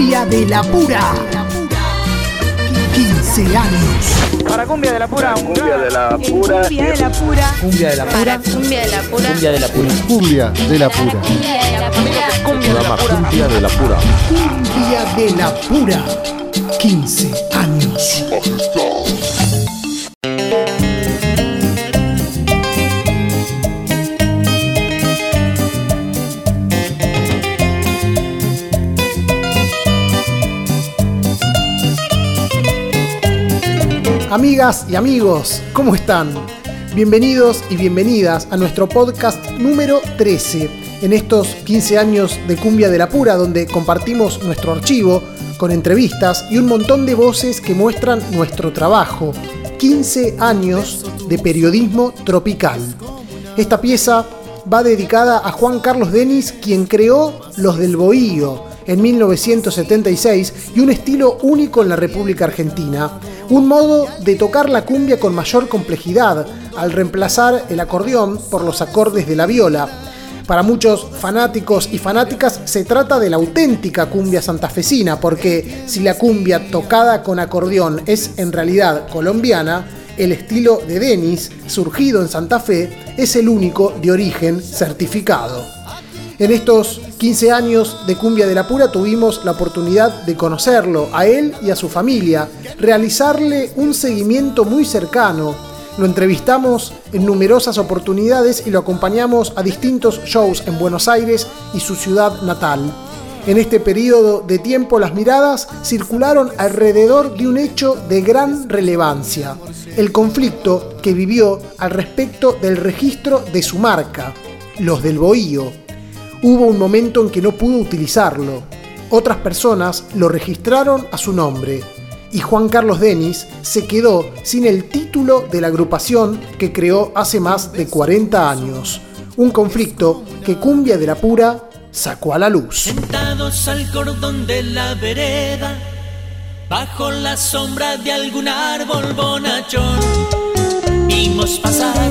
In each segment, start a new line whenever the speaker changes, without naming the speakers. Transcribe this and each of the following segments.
Cumbia de la Pura. 15 años.
Para Cumbia de la Pura, un
Cumbia de la pura.
Cumbia de la pura.
Cumbia de la
Para
pura.
cumbia de la pura.
Cumbia de la pura.
Cumbia de la pura.
Cumbia de la pura.
Cumbia de la Pura.
Cumbia de la pura.
Cumbia de la Pura. 15 años. Amigas y amigos, ¿cómo están? Bienvenidos y bienvenidas a nuestro podcast número 13, en estos 15 años de Cumbia de la Pura, donde compartimos nuestro archivo con entrevistas y un montón de voces que muestran nuestro trabajo. 15 años de periodismo tropical. Esta pieza va dedicada a Juan Carlos Denis, quien creó Los del Bohío en 1976 y un estilo único en la República Argentina. Un modo de tocar la cumbia con mayor complejidad, al reemplazar el acordeón por los acordes de la viola. Para muchos fanáticos y fanáticas se trata de la auténtica cumbia santafesina, porque si la cumbia tocada con acordeón es en realidad colombiana, el estilo de Denis, surgido en Santa Fe, es el único de origen certificado. En estos 15 años de Cumbia de la Pura tuvimos la oportunidad de conocerlo, a él y a su familia, realizarle un seguimiento muy cercano. Lo entrevistamos en numerosas oportunidades y lo acompañamos a distintos shows en Buenos Aires y su ciudad natal. En este periodo de tiempo las miradas circularon alrededor de un hecho de gran relevancia, el conflicto que vivió al respecto del registro de su marca, los del Bohío. Hubo un momento en que no pudo utilizarlo. Otras personas lo registraron a su nombre. Y Juan Carlos Denis se quedó sin el título de la agrupación que creó hace más de 40 años. Un conflicto que Cumbia de la Pura sacó a la luz.
Sentados al cordón de la vereda, bajo la sombra de algún árbol bonachón, vimos pasar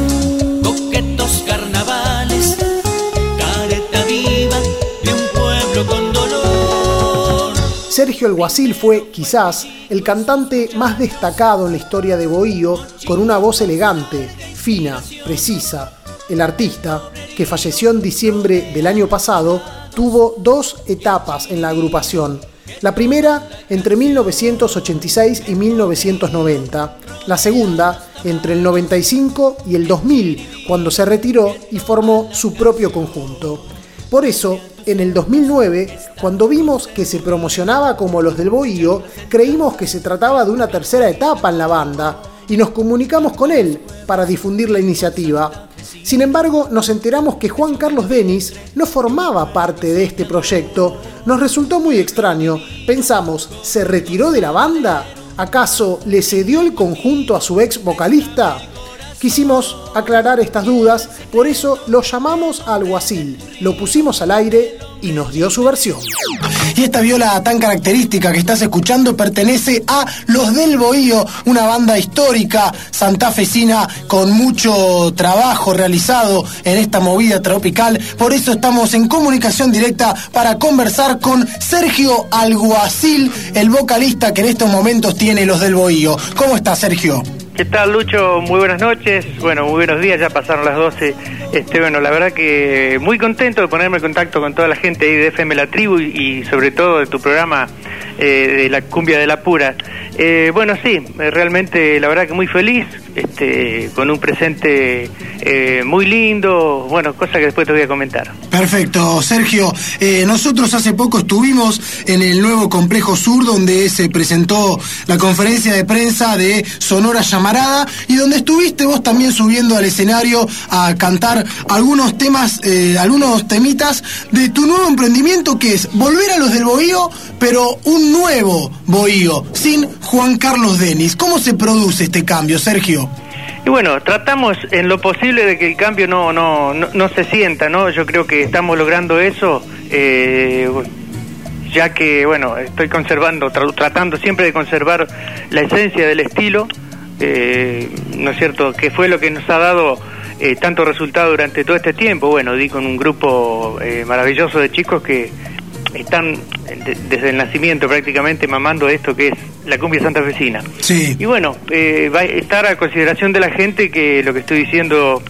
Sergio Alguacil fue, quizás, el cantante más destacado en la historia de Bohío, con una voz elegante, fina, precisa. El artista, que falleció en diciembre del año pasado, tuvo dos etapas en la agrupación. La primera entre 1986 y 1990, la segunda entre el 95 y el 2000, cuando se retiró y formó su propio conjunto. Por eso, en el 2009, cuando vimos que se promocionaba como los del Bohío, creímos que se trataba de una tercera etapa en la banda y nos comunicamos con él para difundir la iniciativa. Sin embargo, nos enteramos que Juan Carlos Denis no formaba parte de este proyecto. Nos resultó muy extraño. Pensamos, ¿se retiró de la banda? ¿Acaso le cedió el conjunto a su ex vocalista? Quisimos aclarar estas dudas, por eso lo llamamos alguacil, lo pusimos al aire y nos dio su versión.
Y esta viola tan característica que estás escuchando pertenece a Los del Bohío, una banda histórica santafesina con mucho trabajo realizado en esta movida tropical. Por eso estamos en comunicación directa para conversar con Sergio Alguacil, el vocalista que en estos momentos tiene Los del Bohío. ¿Cómo estás, Sergio?
¿Qué tal, Lucho? Muy buenas noches. Bueno, muy buenos días, ya pasaron las 12. Este, bueno, la verdad que muy contento de ponerme en contacto con toda la gente ahí de FM La Tribu y, y sobre todo de tu programa eh, de la cumbia de la pura. Eh, bueno, sí, realmente la verdad que muy feliz, este, con un presente eh, muy lindo, bueno, cosa que después te voy a comentar.
Perfecto, Sergio. Eh, nosotros hace poco estuvimos en el nuevo complejo sur donde se presentó la conferencia de prensa de Sonora Llamarada y donde estuviste vos también subiendo al escenario a cantar algunos temas, eh, algunos temitas de tu nuevo emprendimiento que es volver a los del Bohío, pero un nuevo Bohío, sin Juan Carlos Denis. ¿Cómo se produce este cambio, Sergio?
Y bueno, tratamos en lo posible de que el cambio no, no, no, no se sienta, ¿no? Yo creo que estamos logrando eso, eh, ya que, bueno, estoy conservando, tra- tratando siempre de conservar la esencia del estilo, eh, ¿no es cierto? Que fue lo que nos ha dado eh, tanto resultado durante todo este tiempo. Bueno, di con un grupo eh, maravilloso de chicos que están desde el nacimiento prácticamente mamando esto que es la cumbia santafesina.
Sí.
Y bueno, eh, va a estar a consideración de la gente que lo que estoy diciendo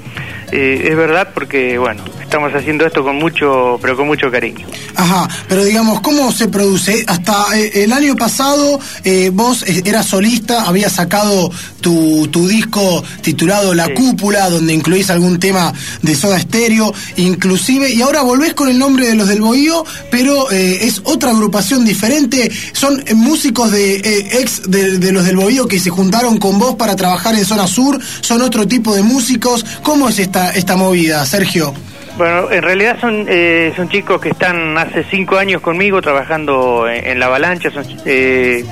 eh, es verdad porque, bueno, estamos haciendo esto con mucho, pero con mucho cariño.
Ajá, pero digamos, ¿cómo se produce? Hasta eh, el año pasado eh, vos eras solista, habías sacado tu, tu disco titulado La Cúpula, donde incluís algún tema de Soda Estéreo, inclusive, y ahora volvés con el nombre de los del Bohío, pero es otra agrupación diferente, son músicos de ex de, de, los del Bohío que se juntaron con vos para trabajar en Zona Sur, son otro tipo de músicos, ¿cómo es esta, esta movida, Sergio?
Bueno, en realidad son eh, son chicos que están hace cinco años conmigo trabajando en, la avalancha, son eh,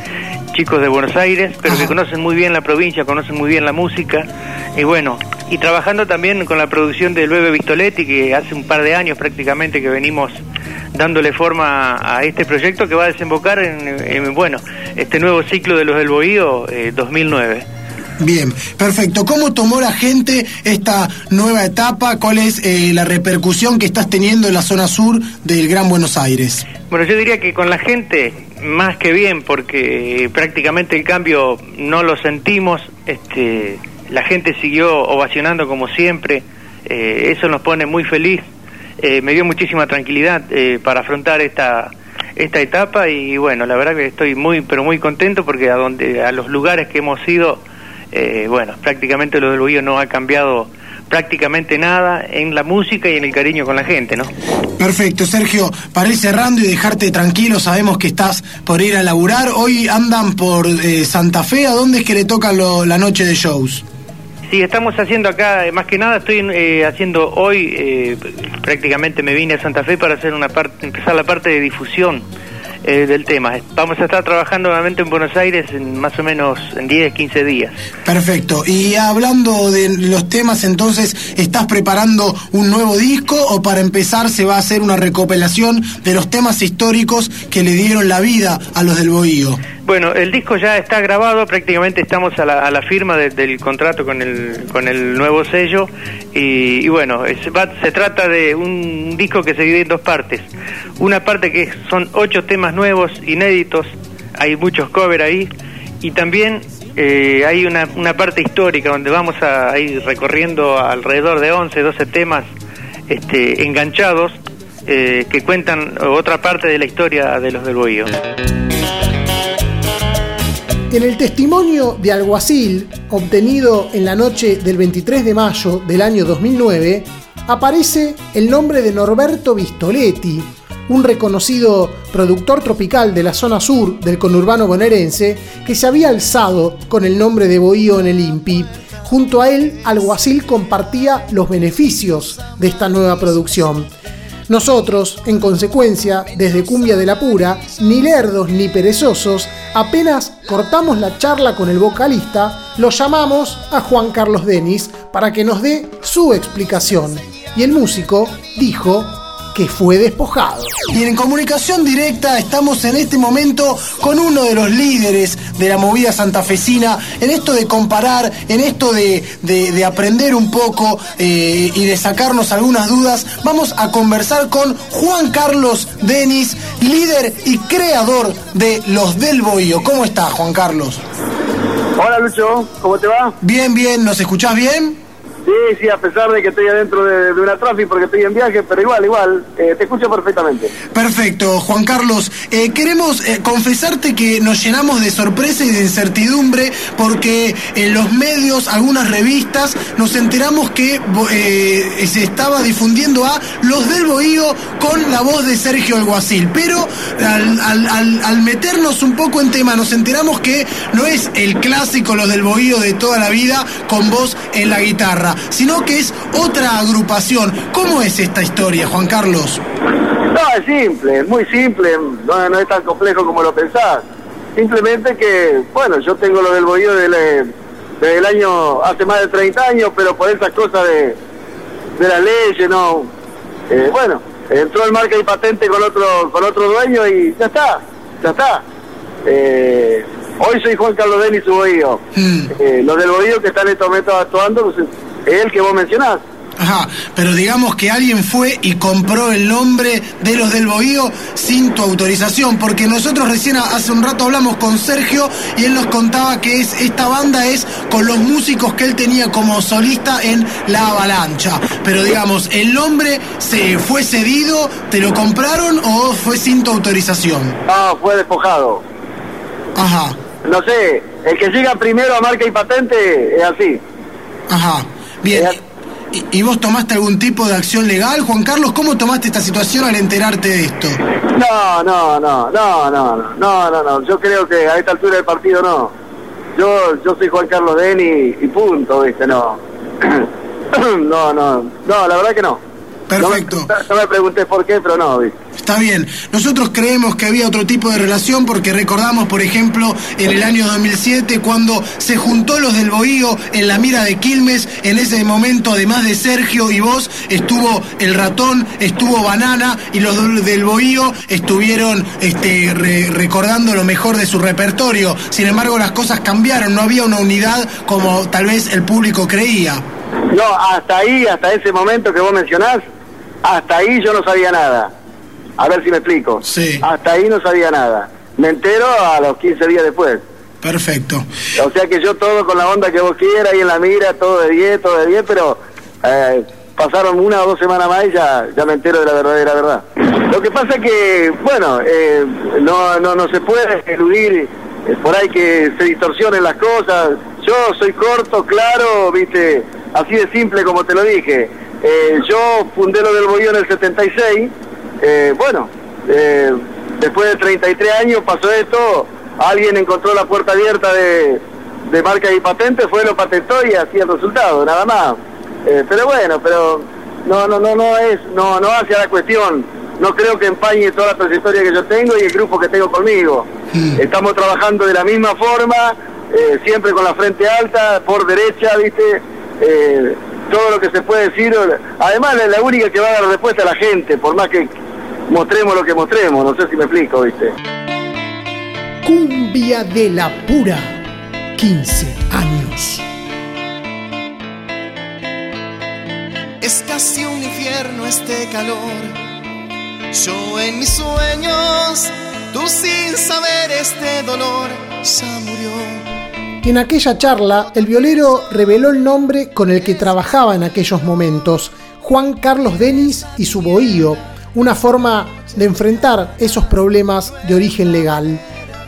chicos de Buenos Aires, pero que conocen muy bien la provincia, conocen muy bien la música, y bueno, y trabajando también con la producción del Bebe Vistoletti, que hace un par de años prácticamente que venimos dándole forma a este proyecto que va a desembocar en, bueno, este nuevo ciclo de los del Bohío eh, 2009.
Bien, perfecto. ¿Cómo tomó la gente esta nueva etapa? ¿Cuál es eh, la repercusión que estás teniendo en la zona sur del Gran Buenos Aires?
Bueno, yo diría que con la gente más que bien, porque prácticamente el cambio no lo sentimos. Este, la gente siguió ovacionando como siempre. Eh, eso nos pone muy feliz. Eh, me dio muchísima tranquilidad para afrontar esta esta etapa y bueno, la verdad que estoy muy pero muy contento porque a donde a los lugares que hemos ido eh, bueno, prácticamente lo del Bohío no ha cambiado prácticamente nada en la música y en el cariño con la gente, ¿no?
Perfecto, Sergio, para ir cerrando y dejarte tranquilo, sabemos que estás por ir a laburar, hoy andan por eh, Santa Fe, ¿a dónde es que le toca la noche de shows?
Sí, estamos haciendo acá, más que nada estoy eh, haciendo hoy, prácticamente me vine a Santa Fe para hacer una parte, empezar la parte de difusión eh, del tema. Vamos a estar trabajando nuevamente en Buenos Aires en más o menos en 10, 15 días.
Perfecto. Y hablando de los temas, entonces, ¿estás preparando un nuevo disco o para empezar se va a hacer una recopilación de los temas históricos que le dieron la vida a los del Bohío?
Bueno, el disco ya está grabado, prácticamente estamos a la, firma del contrato con el, con el nuevo sello y, bueno, se trata de un disco que se divide en dos partes. Una parte que son ocho temas nuevos, inéditos, hay muchos covers ahí y también eh, hay una, una parte histórica donde vamos a, ir recorriendo alrededor de 11, 12 temas este, enganchados eh, que cuentan otra parte de la historia de los del Bohío.
En el testimonio de alguacil obtenido en la noche del 23 de mayo del año 2009, aparece el nombre de Norberto Vistoletti, un reconocido productor tropical de la zona sur del conurbano bonaerense que se había alzado con el nombre de Bohío en el INPI. Junto a él, Alguacil compartía los beneficios de esta nueva producción. Nosotros, en consecuencia, desde Cumbia de la Pura, ni lerdos ni perezosos, apenas cortamos la charla con el vocalista, lo llamamos a Juan Carlos Denis para que nos dé su explicación. Y el músico dijo que fue despojado.
Y en comunicación directa estamos en este momento con uno de los líderes de la movida santafesina, en esto de comparar, en esto de, aprender un poco eh, y de sacarnos algunas dudas. Vamos a conversar con Juan Carlos Denis, líder y creador de Los del Bohío. ¿Cómo estás, Juan Carlos?
Hola Lucho, ¿cómo te va?
Bien, bien, ¿nos escuchás bien?
Sí, sí, a pesar de que estoy adentro de, una tráfico porque estoy en viaje, pero igual, igual, eh, te escucho perfectamente.
Perfecto, Juan Carlos. Eh, queremos eh, confesarte que nos llenamos de sorpresa y de incertidumbre porque en los medios, algunas revistas, nos enteramos que se estaba difundiendo a Los del Bohío con la voz de Sergio Alguacil. Pero al, al meternos un poco en tema, nos enteramos que no es el clásico Los del Bohío de toda la vida con voz en la guitarra sino que es otra agrupación. ¿Cómo es esta historia, Juan Carlos?
No, es simple, es muy simple, no, es tan complejo como lo pensás. Simplemente que, bueno, yo tengo lo del bohío desde, el año, hace más de 30 años, pero por esas cosas de, de la ley, ¿no? Eh, bueno, entró el marca y patente con otro, con otro dueño y ya está, ya está. Eh, hoy soy Juan Carlos Denis, su bohío. Mm. Eh, los del bohío que están en estos momentos actuando, pues, es el que vos mencionás.
Ajá, pero digamos que alguien fue y compró el nombre de los del Bohío sin tu autorización, porque nosotros recién hace un rato hablamos con Sergio y él nos contaba que es esta banda es con los músicos que él tenía como solista en La Avalancha. Pero digamos, ¿el nombre se fue cedido, te lo compraron o fue sin tu autorización?
No, fue despojado.
Ajá.
No sé, el que llega primero a marca y patente es así.
Ajá. Bien.
Eh,
¿Y, vos tomaste algún tipo de acción legal, Juan Carlos? ¿Cómo tomaste esta situación al enterarte de esto?
No, no, no, no, no, no, no, no. no Yo creo que a esta altura del partido no. Yo, yo soy Juan Carlos Deni y, y punto, ¿viste? No. no, no, no, la verdad que no.
Perfecto.
No me, no me pregunté por qué, pero no, viste.
Está bien. Nosotros creemos que había otro tipo de relación porque recordamos, por ejemplo, en el año 2007 cuando se juntó los del Bohío en la mira de Quilmes. En ese momento, además de Sergio y vos, estuvo el ratón, estuvo Banana y los del- Bohío estuvieron este, re- recordando lo mejor de su repertorio. Sin embargo, las cosas cambiaron. No había una unidad como tal vez el público creía.
No, hasta ahí, hasta ese momento que vos mencionás, hasta ahí yo no sabía nada. A ver si me explico.
Sí.
Hasta ahí no sabía nada. Me entero a los 15 días después.
Perfecto.
O sea que yo todo con la onda que vos quieras, ahí en la mira, todo de 10, todo de 10, pero eh, pasaron una o dos semanas más y ya, ya me entero de la verdadera verdad. Lo que pasa es que, bueno, eh, no, no, no se puede eludir eh, por ahí que se distorsionen las cosas. Yo soy corto, claro, viste, así de simple como te lo dije. Eh, yo fundé lo del Bohío en el 76, eh, bueno, eh, después de 33 años pasó esto, alguien encontró la puerta abierta de, de marca y patente, fue lo patentó y así el resultado, nada más. Pero bueno, pero no, no, no, no es, no, no hace a la cuestión. No creo que empañe toda la trayectoria que yo tengo y el grupo que tengo conmigo. Estamos trabajando de la misma forma, siempre con la frente alta, por derecha, viste. Todo lo que se puede decir. Además, es la única que va a dar respuesta a la gente, por más que mostremos lo que mostremos. No sé si me explico, viste.
Cumbia de la pura. 15 años.
Es casi un infierno este calor. Yo en mis sueños, tú sin saber este dolor, ya murió.
En aquella charla, el violero reveló el nombre con el que trabajaba en aquellos momentos, Juan Carlos Denis y su bohío, una forma de enfrentar esos problemas de origen legal.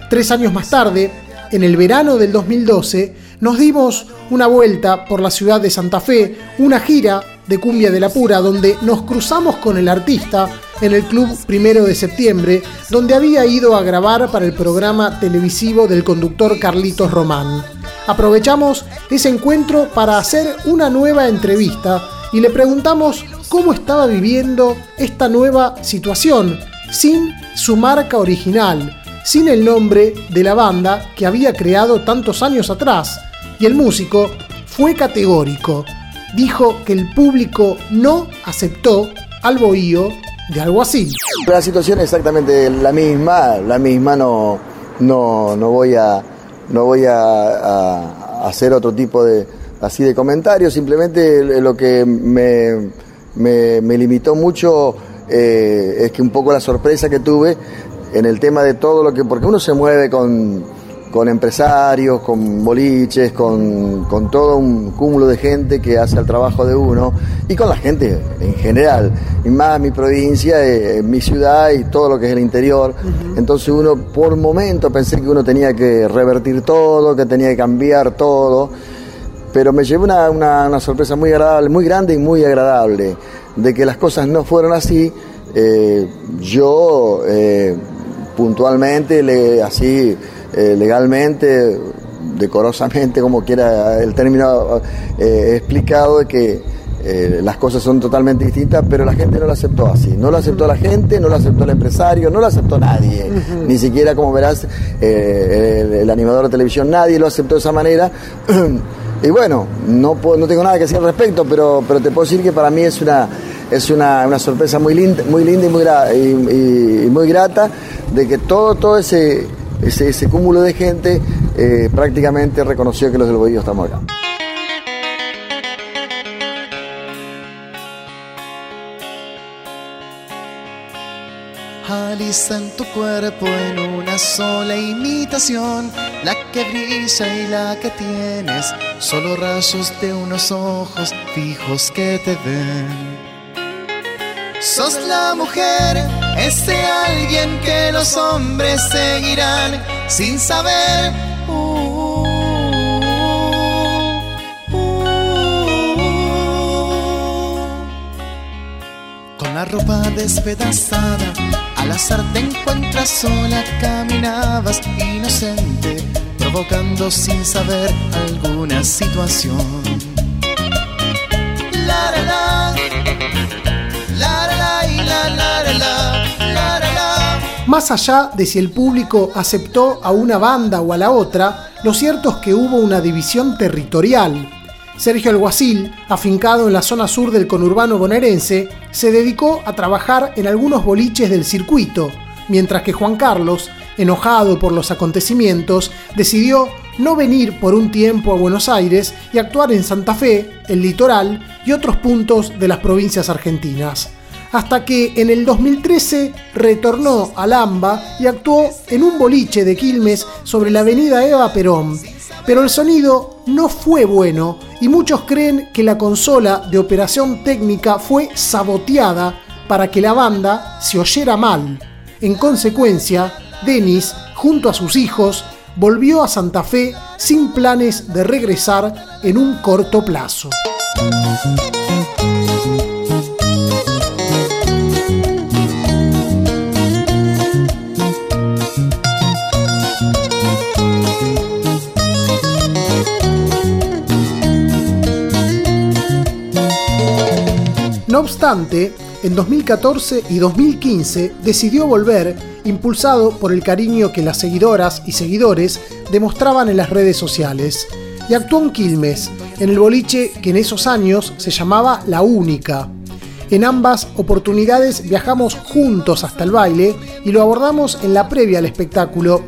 Tres años más tarde, en el verano del 2012, nos dimos una vuelta por la ciudad de Santa Fe, una gira de Cumbia de la Pura, donde nos cruzamos con el artista en el club Primero de Septiembre, donde había ido a grabar para el programa televisivo del conductor Carlitos Román. Aprovechamos ese encuentro para hacer una nueva entrevista y le preguntamos cómo estaba viviendo esta nueva situación, sin su marca original, sin el nombre de la banda que había creado tantos años atrás. Y el músico fue categórico. Dijo que el público no aceptó al bohío de algo así.
La situación es exactamente la misma, la misma, no, no, no voy a, no voy a, hacer otro tipo de, así de comentarios, simplemente lo que me, me, me limitó mucho eh, es que un poco la sorpresa que tuve en el tema de todo lo que, porque uno se mueve con, con empresarios, con boliches, con, con, todo un cúmulo de gente que hace el trabajo de uno y con la gente en general, y más mi provincia, eh, mi ciudad y todo lo que es el interior. Uh -huh. Entonces uno por momento pensé que uno tenía que revertir todo, que tenía que cambiar todo, pero me llevé una, una, una sorpresa muy agradable, muy grande y muy agradable, de que las cosas no fueron así. Eh, yo eh, puntualmente, le, así eh, legalmente, decorosamente, como quiera el término eh, explicado, de que eh, las cosas son totalmente distintas, pero la gente no lo aceptó así. No lo aceptó la gente, no lo aceptó el empresario, no lo aceptó nadie. Uh -huh. Ni siquiera, como verás, eh, el, el, animador de televisión, nadie lo aceptó de esa manera. y bueno, no, puedo, no tengo nada que decir al respecto, pero, pero te puedo decir que para mí es una, es una, una sorpresa muy linda, muy linda y muy, y, y, y muy grata de que todo, todo ese, ese, ese cúmulo de gente eh, prácticamente reconoció que los del Bohío estamos acá.
Alisan tu cuerpo en una sola imitación, la que brilla y la que tienes, solo rayos de unos ojos fijos que te ven. Sos la mujer ese alguien que los hombres seguirán sin saber. Uh, uh, uh. Con la ropa despedazada, al azar te encuentras sola, caminabas inocente, provocando sin saber alguna situación.
Más allá de si el público aceptó a una banda o a la otra, lo cierto es que hubo una división territorial. Sergio Alguacil, afincado en la zona sur del conurbano bonaerense, se dedicó a trabajar en algunos boliches del circuito, mientras que Juan Carlos, enojado por los acontecimientos, decidió no venir por un tiempo a Buenos Aires y actuar en Santa Fe, el litoral y otros puntos de las provincias argentinas. Hasta que en el 2013 retornó al AMBA y actuó en un boliche de Quilmes sobre la avenida Eva Perón. Pero el sonido no fue bueno y muchos creen que la consola de operación técnica fue saboteada para que la banda se oyera mal. En consecuencia, Denis, junto a sus hijos, volvió a Santa Fe sin planes de regresar en un corto plazo. No obstante, en 2014 y 2015 decidió volver, impulsado por el cariño que las seguidoras y seguidores demostraban en las redes sociales, y actuó en Quilmes, en el boliche que en esos años se llamaba La Única. En ambas oportunidades viajamos juntos hasta el baile y lo abordamos en la previa al espectáculo.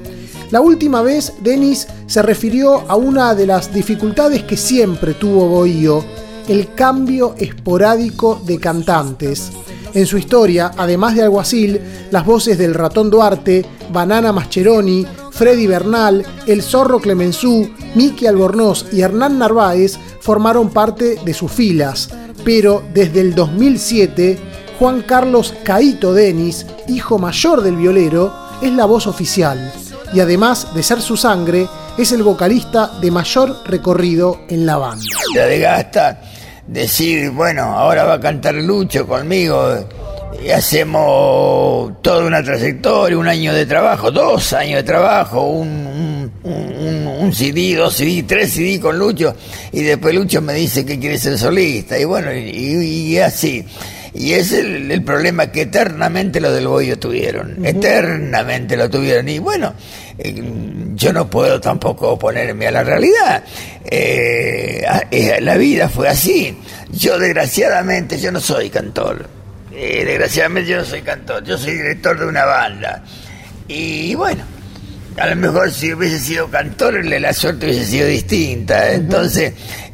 La última vez, Denis se refirió a una de las dificultades que siempre tuvo Bohío, el cambio esporádico de cantantes. En su historia, además de Alguacil, las voces del Ratón Duarte, Banana Mascheroni, Freddy Bernal, El Zorro Clemenzú, Miki Albornoz y Hernán Narváez formaron parte de sus filas. Pero desde el 2007, Juan Carlos Caito Denis, hijo mayor del violero, es la voz oficial. Y además de ser su sangre, es el vocalista de mayor recorrido en la banda.
Decir, bueno, ahora va a cantar Lucho conmigo y hacemos toda una trayectoria, un año de trabajo, dos años de trabajo, un, un, un, CD, dos CD, tres CD con Lucho y después Lucho me dice que quiere ser solista y bueno, y, y así. Y es el, el, problema que eternamente los del Boyo tuvieron, uh -huh. eternamente lo tuvieron. Y bueno, eh, yo no puedo tampoco oponerme a la realidad. Eh, eh, la vida fue así. Yo desgraciadamente, yo no soy cantor. Eh, desgraciadamente yo no soy cantor, yo soy director de una banda. Y bueno, a lo mejor si hubiese sido cantor la suerte hubiese sido distinta. Entonces,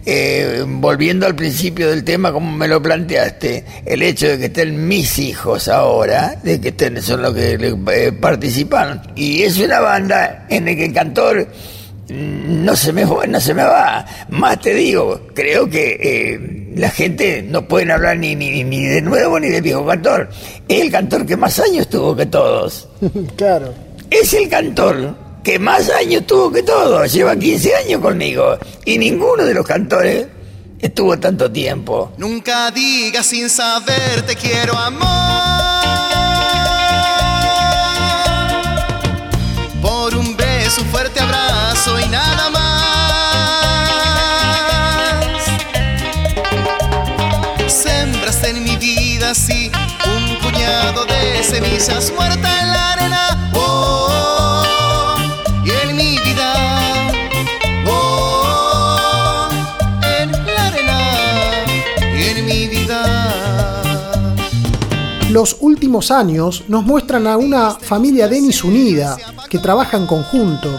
eh, volviendo al principio del tema, como me lo planteaste, el hecho de que estén mis hijos ahora, de que estén, son los que eh, participaron, y es una banda en la que el cantor no se me no se me va. Más te digo, creo que eh, la gente no pueden hablar ni, ni, ni de nuevo ni de viejo cantor. Es el cantor que más años tuvo que todos.
claro.
Es el cantor que más años tuvo que todos. Lleva 15 años conmigo. Y ninguno de los cantores estuvo tanto tiempo.
Nunca digas sin saber te quiero amor. Por un beso, un fuerte abrazo y nada más. Sembraste en mi vida así un puñado de semillas muertas en la arena.
Los últimos años nos muestran a una familia Denis unida, que trabaja en conjunto.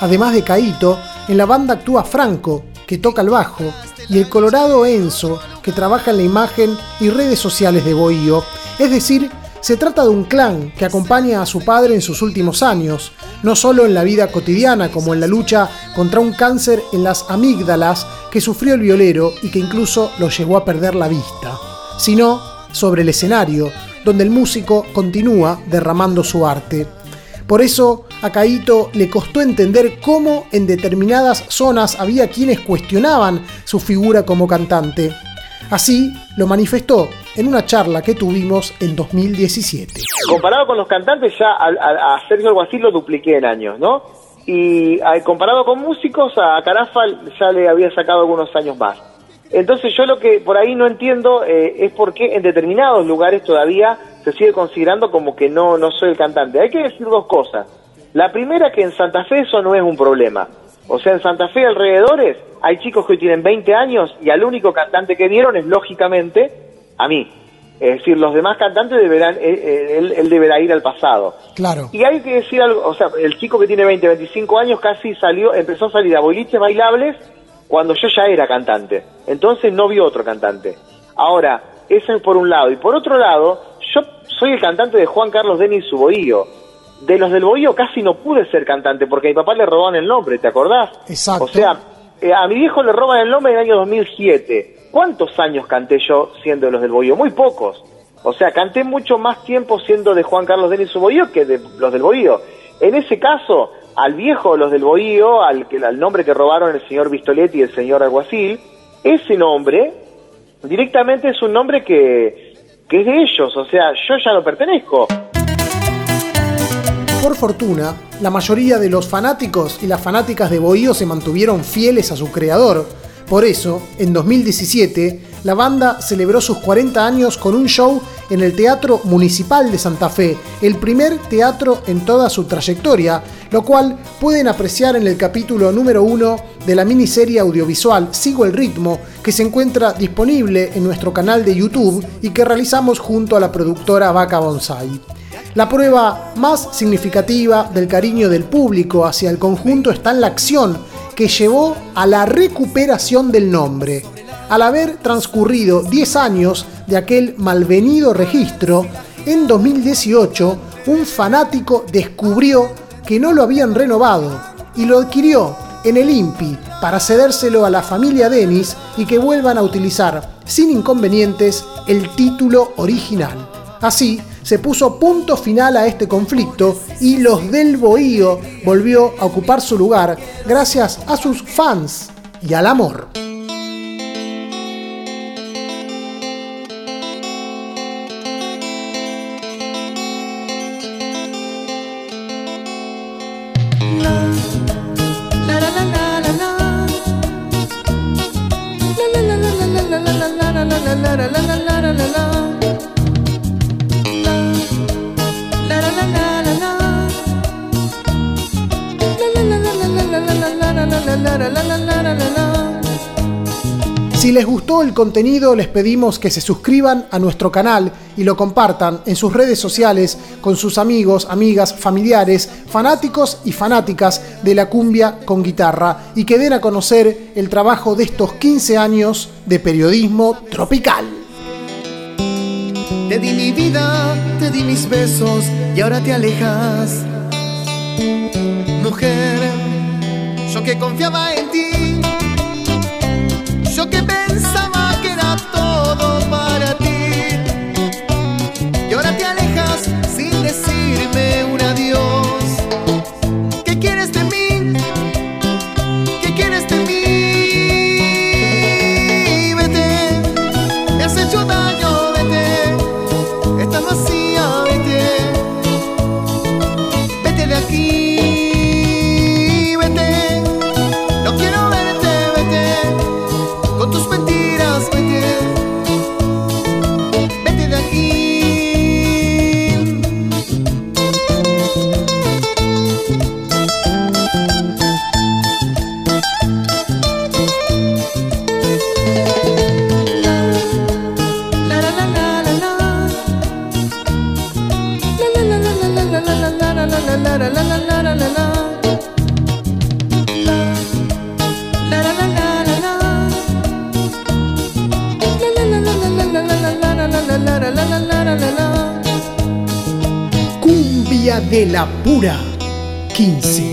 Además de Caito, en la banda actúa Franco, que toca el bajo, y el colorado Enzo, que trabaja en la imagen y redes sociales de Bohío, es decir, Se trata de un clan que acompaña a su padre en sus últimos años, no solo en la vida cotidiana como en la lucha contra un cáncer en las amígdalas que sufrió el violero y que incluso lo llevó a perder la vista, sino sobre el escenario, donde el músico continúa derramando su arte. Por eso a Caito le costó entender cómo en determinadas zonas había quienes cuestionaban su figura como cantante. Así lo manifestó en una charla que tuvimos en 2017.
Comparado con los cantantes, ya a, Sergio Alguacil lo dupliqué en años, ¿no? Y comparado con músicos, a Carafa ya le había sacado algunos años más. Entonces yo lo que por ahí no entiendo eh, es por qué en determinados lugares todavía se sigue considerando como que no, no soy el cantante. Hay que decir dos cosas. La primera que en Santa Fe eso no es un problema. O sea, en Santa Fe alrededores hay chicos que hoy tienen 20 años y al único cantante que dieron es lógicamente a mí. Es decir, los demás cantantes deberán, eh, eh, él, deberá ir al pasado.
Claro.
Y hay que decir algo, o sea, el chico que tiene 20, 25 años casi salió, empezó a salir a boliches bailables cuando yo ya era cantante. Entonces no vio otro cantante. Ahora, eso es por un lado. Y por otro lado, yo soy el cantante de Juan Carlos Denis Suboío. De los del Bohío casi no pude ser cantante porque a mi papá le robaban el nombre, ¿te acordás?
Exacto.
O sea, eh, a mi viejo le roban el nombre en el año 2007. ¿Cuántos años canté yo siendo de los del Bohío? Muy pocos. O sea, canté mucho más tiempo siendo de Juan Carlos Denis Bohío que de los del Bohío. En ese caso, al viejo los del Bohío, al, al nombre que robaron el señor Vistoletti y el señor Alguacil, ese nombre directamente es un nombre que, que es de ellos, o sea, yo ya no pertenezco.
Por fortuna, la mayoría de los fanáticos y las fanáticas de Bohío se mantuvieron fieles a su creador, por eso, en 2017, la banda celebró sus 40 años con un show en el Teatro Municipal de Santa Fe, el primer teatro en toda su trayectoria, lo cual pueden apreciar en el capítulo número 1 de la miniserie audiovisual Sigo el ritmo, que se encuentra disponible en nuestro canal de YouTube y que realizamos junto a la productora Vaca Bonsai. La prueba más significativa del cariño del público hacia el conjunto está en la acción que llevó a la recuperación del nombre. Al haber transcurrido 10 años de aquel malvenido registro, en 2018 un fanático descubrió que no lo habían renovado y lo adquirió en el INPI para cedérselo a la familia Denis y que vuelvan a utilizar sin inconvenientes el título original. Así, se puso punto final a este conflicto y los del Bohío volvió a ocupar su lugar gracias a sus fans y al amor. El contenido, les pedimos que se suscriban a nuestro canal y lo compartan en sus redes sociales con sus amigos, amigas, familiares, fanáticos y fanáticas de la cumbia con guitarra y que den a conocer el trabajo de estos 15 años de periodismo tropical.
Te di mi vida, te di mis besos y ahora te alejas. Mujer, yo que confiaba en ti
pura. 15 años.